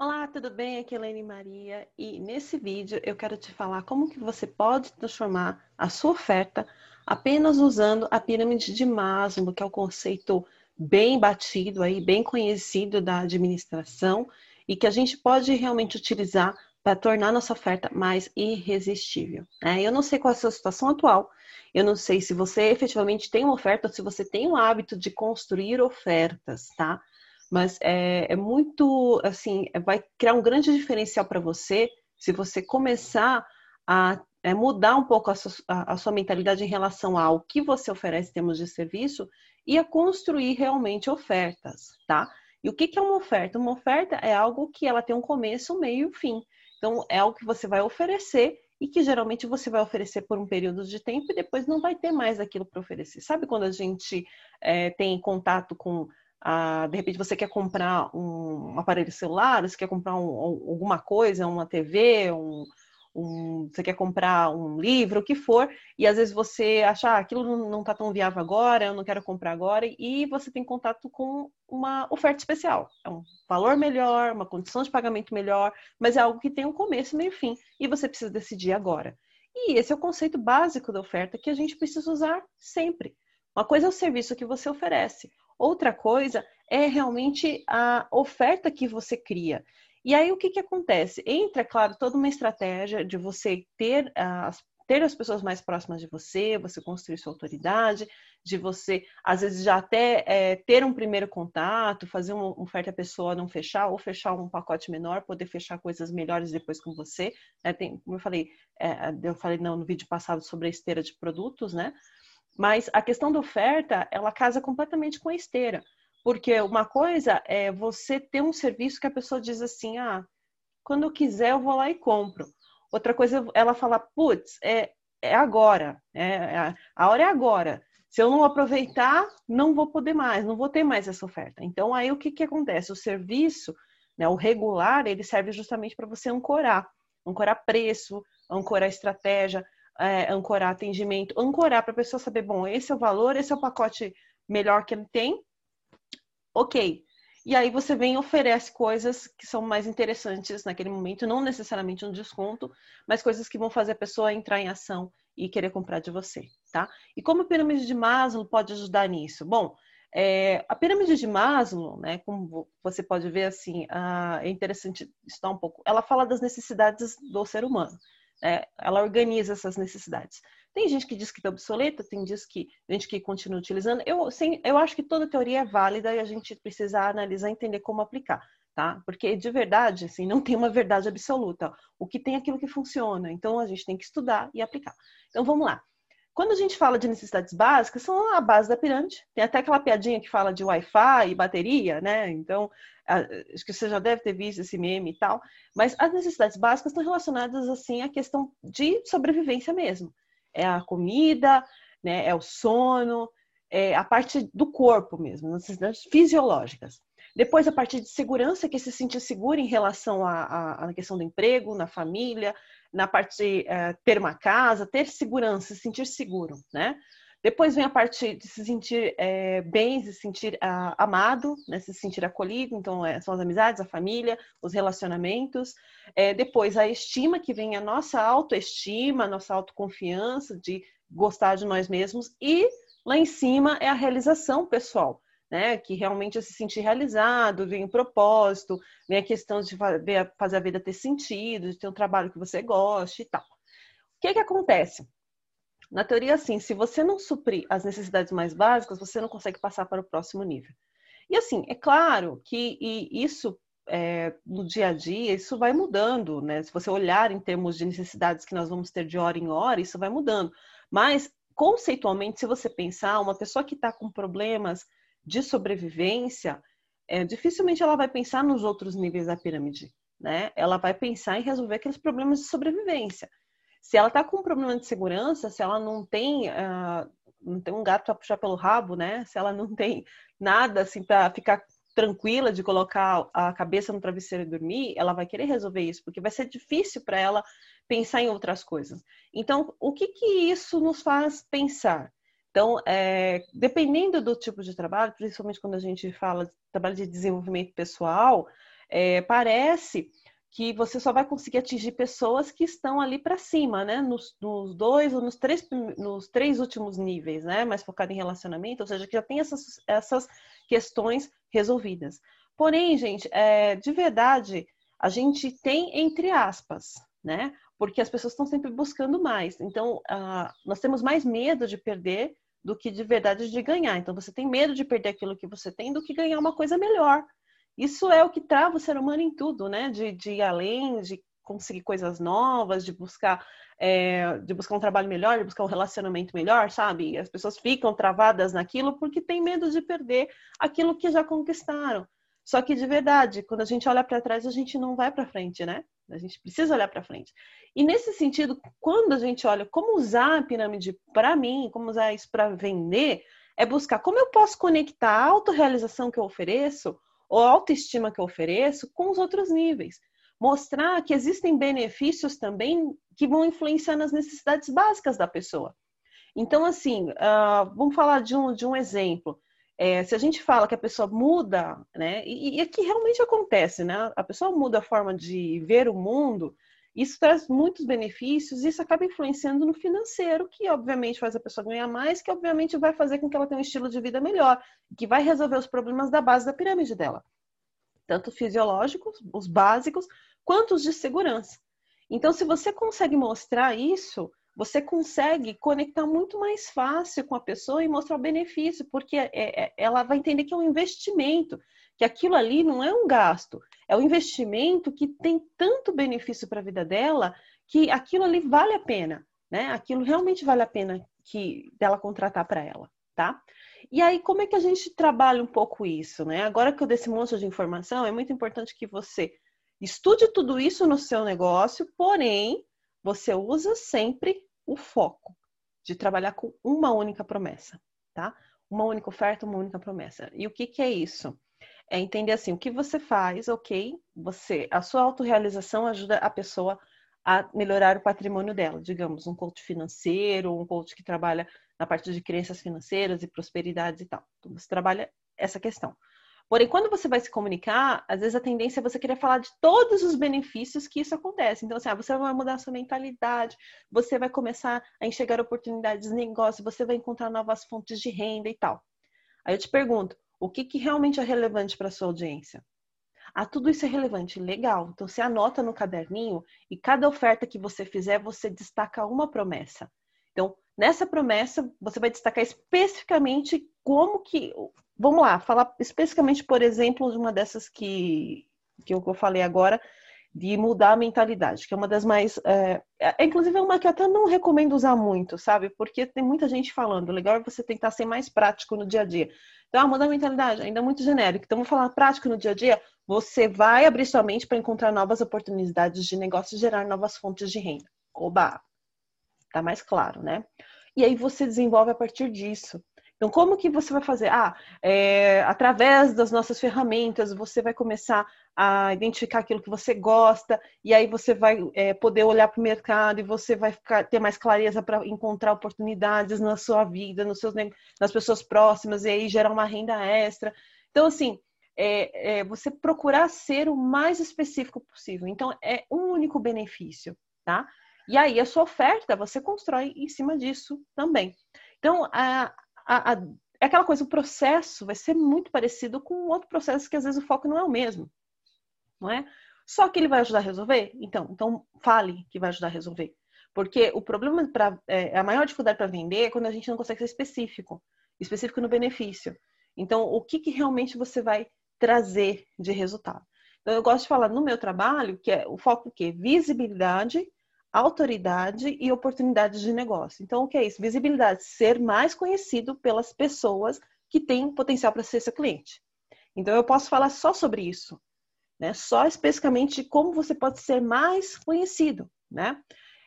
Olá, tudo bem? Aqui é Helene Maria e nesse vídeo eu quero te falar como que você pode transformar a sua oferta apenas usando a pirâmide de Maslow, que é o um conceito bem batido aí, bem conhecido da administração e que a gente pode realmente utilizar para tornar nossa oferta mais irresistível. Né? Eu não sei qual é a sua situação atual, eu não sei se você efetivamente tem uma oferta ou se você tem o hábito de construir ofertas, tá? Mas é, é muito, assim, é, vai criar um grande diferencial para você se você começar a é, mudar um pouco a sua, a, a sua, mentalidade em relação ao que você oferece em termos de serviço e a construir realmente ofertas, tá? E o que, que é uma oferta? Uma oferta é algo que ela tem um começo, meio e fim. Então, é algo que você vai oferecer e que geralmente você vai oferecer por um período de tempo e depois não vai ter mais aquilo para oferecer. Sabe quando a gente é, tem contato com ah, de repente você quer comprar um aparelho celular, você quer comprar um, alguma coisa, uma TV, um, um, você quer comprar um livro, o que for, e às vezes você acha ah, aquilo não está tão viável agora, eu não quero comprar agora, e você tem contato com uma oferta especial. É um valor melhor, uma condição de pagamento melhor, mas é algo que tem um começo, meio e fim, e você precisa decidir agora. E esse é o conceito básico da oferta que a gente precisa usar sempre. Uma coisa é o serviço que você oferece, outra coisa é realmente a oferta que você cria. E aí o que, que acontece? Entra, claro, toda uma estratégia de você ter as, ter as pessoas mais próximas de você, você construir sua autoridade, de você, às vezes, já até é, ter um primeiro contato, fazer uma oferta pessoa não fechar, ou fechar um pacote menor, poder fechar coisas melhores depois com você. É, tem, como eu falei, é, eu falei não, no vídeo passado sobre a esteira de produtos, né? Mas a questão da oferta, ela casa completamente com a esteira. Porque uma coisa é você ter um serviço que a pessoa diz assim, ah, quando eu quiser eu vou lá e compro. Outra coisa, ela fala, putz, é, é agora, é, é, a hora é agora. Se eu não aproveitar, não vou poder mais, não vou ter mais essa oferta. Então, aí o que, que acontece? O serviço, né, o regular, ele serve justamente para você ancorar. Ancorar preço, ancorar estratégia, é, ancorar atendimento, ancorar para a pessoa saber, bom, esse é o valor, esse é o pacote melhor que tem, ok. E aí você vem e oferece coisas que são mais interessantes naquele momento, não necessariamente um desconto, mas coisas que vão fazer a pessoa entrar em ação e querer comprar de você, tá? E como a pirâmide de Maslow pode ajudar nisso? Bom, é, a pirâmide de Maslow, né, como você pode ver assim, ah, é interessante estudar um pouco. Ela fala das necessidades do ser humano é, ela organiza essas necessidades. Tem gente que diz que está obsoleta, tem que, gente que continua utilizando. Eu, sim, eu acho que toda teoria é válida e a gente precisa analisar e entender como aplicar, tá? Porque de verdade, assim, não tem uma verdade absoluta. O que tem é aquilo que funciona. Então a gente tem que estudar e aplicar. Então vamos lá. Quando a gente fala de necessidades básicas, são a base da pirâmide. Tem até aquela piadinha que fala de Wi-Fi e bateria, né? Então, acho que você já deve ter visto esse meme e tal. Mas as necessidades básicas estão relacionadas, assim, à questão de sobrevivência mesmo. É a comida, né? É o sono, é a parte do corpo mesmo, necessidades fisiológicas. Depois, a parte de segurança, que é se sentir seguro em relação à, à questão do emprego, na família, na parte de uh, ter uma casa, ter segurança, se sentir seguro, né? Depois vem a parte de se sentir é, bem, se sentir uh, amado, né? se sentir acolhido. Então, é, são as amizades, a família, os relacionamentos. É, depois, a estima, que vem a nossa autoestima, a nossa autoconfiança, de gostar de nós mesmos. E lá em cima é a realização pessoal né? Que realmente é se sentir realizado, vem o propósito, vem a questão de fazer a vida ter sentido, de ter um trabalho que você goste e tal. O que que acontece? Na teoria, assim, se você não suprir as necessidades mais básicas, você não consegue passar para o próximo nível. E assim, é claro que isso é, no dia a dia, isso vai mudando, né? Se você olhar em termos de necessidades que nós vamos ter de hora em hora, isso vai mudando. Mas, conceitualmente, se você pensar, uma pessoa que está com problemas de sobrevivência, é, dificilmente ela vai pensar nos outros níveis da pirâmide, né? Ela vai pensar em resolver aqueles problemas de sobrevivência. Se ela está com um problema de segurança, se ela não tem, uh, não tem um gato para puxar pelo rabo, né? Se ela não tem nada assim para ficar tranquila de colocar a cabeça no travesseiro e dormir, ela vai querer resolver isso, porque vai ser difícil para ela pensar em outras coisas. Então, o que que isso nos faz pensar? Então, é, dependendo do tipo de trabalho, principalmente quando a gente fala de trabalho de desenvolvimento pessoal, é, parece que você só vai conseguir atingir pessoas que estão ali para cima, né? Nos, nos, dois ou nos três, nos três últimos níveis, né? Mais focado em relacionamento, ou seja, que já tem essas, essas questões resolvidas. Porém, gente, é, de verdade, a gente tem entre aspas, né? Porque as pessoas estão sempre buscando mais. Então, uh, nós temos mais medo de perder do que de verdade de ganhar. Então, você tem medo de perder aquilo que você tem do que ganhar uma coisa melhor. Isso é o que trava o ser humano em tudo, né? De, de ir além, de conseguir coisas novas, de buscar, é, de buscar um trabalho melhor, de buscar um relacionamento melhor, sabe? As pessoas ficam travadas naquilo porque tem medo de perder aquilo que já conquistaram. Só que de verdade, quando a gente olha para trás, a gente não vai para frente, né? A gente precisa olhar para frente. E nesse sentido, quando a gente olha como usar a pirâmide para mim, como usar isso para vender, é buscar como eu posso conectar a autorrealização que eu ofereço ou a autoestima que eu ofereço com os outros níveis. Mostrar que existem benefícios também que vão influenciar nas necessidades básicas da pessoa. Então, assim, uh, vamos falar de um, de um exemplo. É, se a gente fala que a pessoa muda, né, e, e aqui realmente acontece, né, a pessoa muda a forma de ver o mundo, isso traz muitos benefícios isso acaba influenciando no financeiro, que obviamente faz a pessoa ganhar mais, que obviamente vai fazer com que ela tenha um estilo de vida melhor, que vai resolver os problemas da base da pirâmide dela, tanto fisiológicos, os básicos, quanto os de segurança. Então, se você consegue mostrar isso, você consegue conectar muito mais fácil com a pessoa e mostrar o benefício, porque é, é, ela vai entender que é um investimento, que aquilo ali não é um gasto, é um investimento que tem tanto benefício para a vida dela que aquilo ali vale a pena, né? Aquilo realmente vale a pena que dela contratar para ela, tá? E aí, como é que a gente trabalha um pouco isso, né? Agora que eu dei esse monte de informação, é muito importante que você estude tudo isso no seu negócio, porém, você usa sempre o foco de trabalhar com uma única promessa, tá? Uma única oferta, uma única promessa. E o que, que é isso? É entender assim, o que você faz, ok? Você, a sua autorrealização ajuda a pessoa a melhorar o patrimônio dela. Digamos, um coach financeiro, um coach que trabalha na parte de crenças financeiras e prosperidades e tal. Então, você trabalha essa questão. Porém, quando você vai se comunicar, às vezes a tendência é você querer falar de todos os benefícios que isso acontece. Então, assim, ah, você vai mudar sua mentalidade, você vai começar a enxergar oportunidades de negócio, você vai encontrar novas fontes de renda e tal. Aí eu te pergunto, o que, que realmente é relevante para a sua audiência? Ah, tudo isso é relevante, legal. Então, você anota no caderninho e cada oferta que você fizer, você destaca uma promessa. Então, nessa promessa, você vai destacar especificamente como que vamos lá, falar especificamente, por exemplo, de uma dessas que, que eu falei agora, de mudar a mentalidade, que é uma das mais. É, é, inclusive, é uma que eu até não recomendo usar muito, sabe? Porque tem muita gente falando. O legal é você tentar ser mais prático no dia a dia. Então, ah, mudar a mentalidade, ainda é muito genérico. Então, vamos falar prático no dia a dia. Você vai abrir sua mente para encontrar novas oportunidades de negócio e gerar novas fontes de renda. Oba! Tá mais claro, né? E aí você desenvolve a partir disso. Então, como que você vai fazer? Ah, é, através das nossas ferramentas, você vai começar a identificar aquilo que você gosta, e aí você vai é, poder olhar para o mercado e você vai ficar, ter mais clareza para encontrar oportunidades na sua vida, nos seus, nas pessoas próximas, e aí gerar uma renda extra. Então, assim, é, é, você procurar ser o mais específico possível. Então, é um único benefício, tá? E aí, a sua oferta, você constrói em cima disso também. Então, a, a, a, é aquela coisa, o processo vai ser muito parecido com outro processo que às vezes o foco não é o mesmo, não é? Só que ele vai ajudar a resolver? Então, então fale que vai ajudar a resolver. Porque o problema para é, a maior dificuldade para vender é quando a gente não consegue ser específico, específico no benefício. Então, o que, que realmente você vai trazer de resultado? Então, eu gosto de falar no meu trabalho que é o foco o quê? Visibilidade autoridade e oportunidades de negócio. Então, o que é isso? Visibilidade, ser mais conhecido pelas pessoas que têm potencial para ser seu cliente. Então, eu posso falar só sobre isso, né? Só especificamente como você pode ser mais conhecido, né?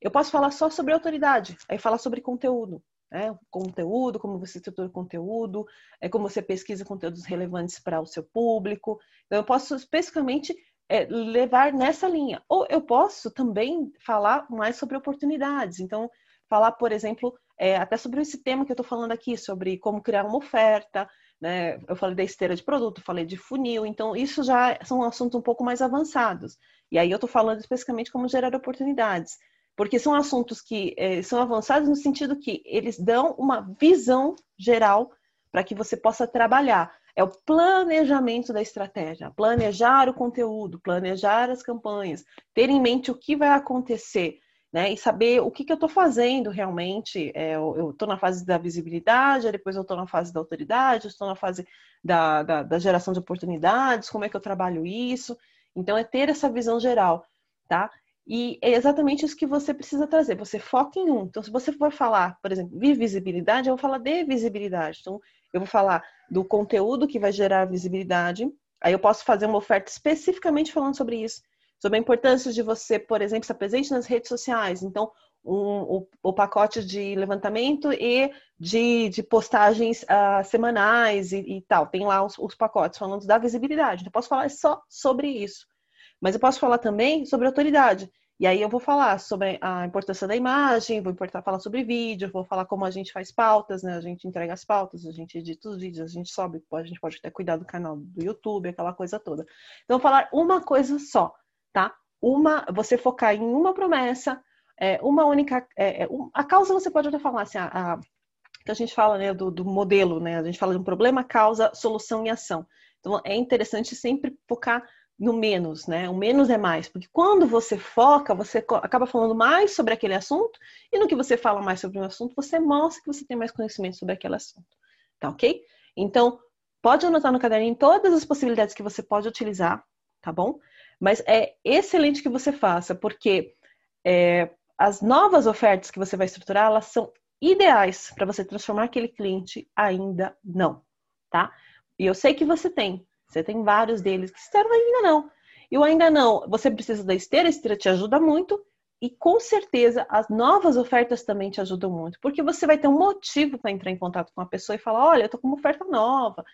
Eu posso falar só sobre autoridade, aí falar sobre conteúdo, né? Conteúdo, como você estrutura conteúdo, é como você pesquisa conteúdos relevantes para o seu público. Então, eu posso especificamente é, levar nessa linha. Ou eu posso também falar mais sobre oportunidades. Então, falar, por exemplo, é, até sobre esse tema que eu estou falando aqui, sobre como criar uma oferta, né? Eu falei da esteira de produto, falei de funil, então isso já são assuntos um pouco mais avançados. E aí eu estou falando especificamente como gerar oportunidades, porque são assuntos que eh, são avançados no sentido que eles dão uma visão geral para que você possa trabalhar. É o planejamento da estratégia, planejar o conteúdo, planejar as campanhas, ter em mente o que vai acontecer né? E saber o que, que eu estou fazendo realmente. É, eu estou na fase da visibilidade, depois eu estou na fase da autoridade, estou na fase da, da, da, geração de oportunidades, como é que eu trabalho isso. Então, é ter essa visão geral, tá? E é exatamente isso que você precisa trazer. Você foca em um. Então, se você for falar, por exemplo, de visibilidade, eu vou falar de visibilidade. Então, eu vou falar do conteúdo que vai gerar visibilidade. Aí eu posso fazer uma oferta especificamente falando sobre isso sobre a importância de você, por exemplo, estar presente nas redes sociais. Então, um, o, o, pacote de levantamento e de, de postagens uh, semanais e, e, tal. Tem lá os, os, pacotes falando da visibilidade. Então, eu posso falar só sobre isso. Mas eu posso falar também sobre autoridade. E aí eu vou falar sobre a importância da imagem, vou importar, falar sobre vídeo, vou falar como a gente faz pautas, né? A gente entrega as pautas, a gente edita os vídeos, a gente sobe, a gente pode até cuidar do canal do YouTube, aquela coisa toda. Então, falar uma coisa só tá? Uma, você focar em uma promessa, é, uma única. É, é a causa você pode até falar assim, a, a, que a gente fala né, do, do, modelo, né? A gente fala de um problema, causa, solução e ação. Então é interessante sempre focar no menos, né? O menos é mais, porque quando você foca, você acaba falando mais sobre aquele assunto, e no que você fala mais sobre um assunto, você mostra que você tem mais conhecimento sobre aquele assunto. Tá ok? Então, pode anotar no caderninho todas as possibilidades que você pode utilizar, tá bom? Mas é excelente que você faça, porque é, as novas ofertas que você vai estruturar, elas são ideais para você transformar aquele cliente ainda não, tá? E eu sei que você tem, você tem vários deles que disseram ainda não. E o ainda não, você precisa da esteira, a esteira te ajuda muito, e com certeza as novas ofertas também te ajudam muito, porque você vai ter um motivo para entrar em contato com a pessoa e falar: olha, eu tô com uma oferta nova,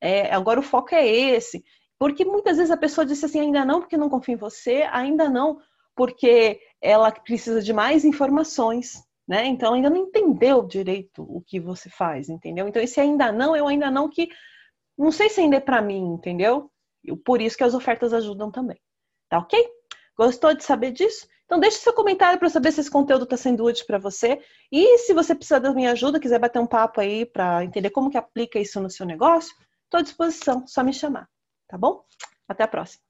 é, agora o foco é esse. Porque muitas vezes a pessoa disse assim, ainda não porque não confia em você, ainda não porque ela precisa de mais informações, né? Então ainda não entendeu direito o que você faz, entendeu? Então esse ainda não, eu ainda não que não sei se ainda é para mim, entendeu? Por isso que as ofertas ajudam também. Tá ok? Gostou de saber disso? Então deixe seu comentário para saber se esse conteúdo está sendo útil para você. E se você precisar da minha ajuda, quiser bater um papo aí para entender como que aplica isso no seu negócio, estou à disposição, só me chamar tá bom? Até a próxima.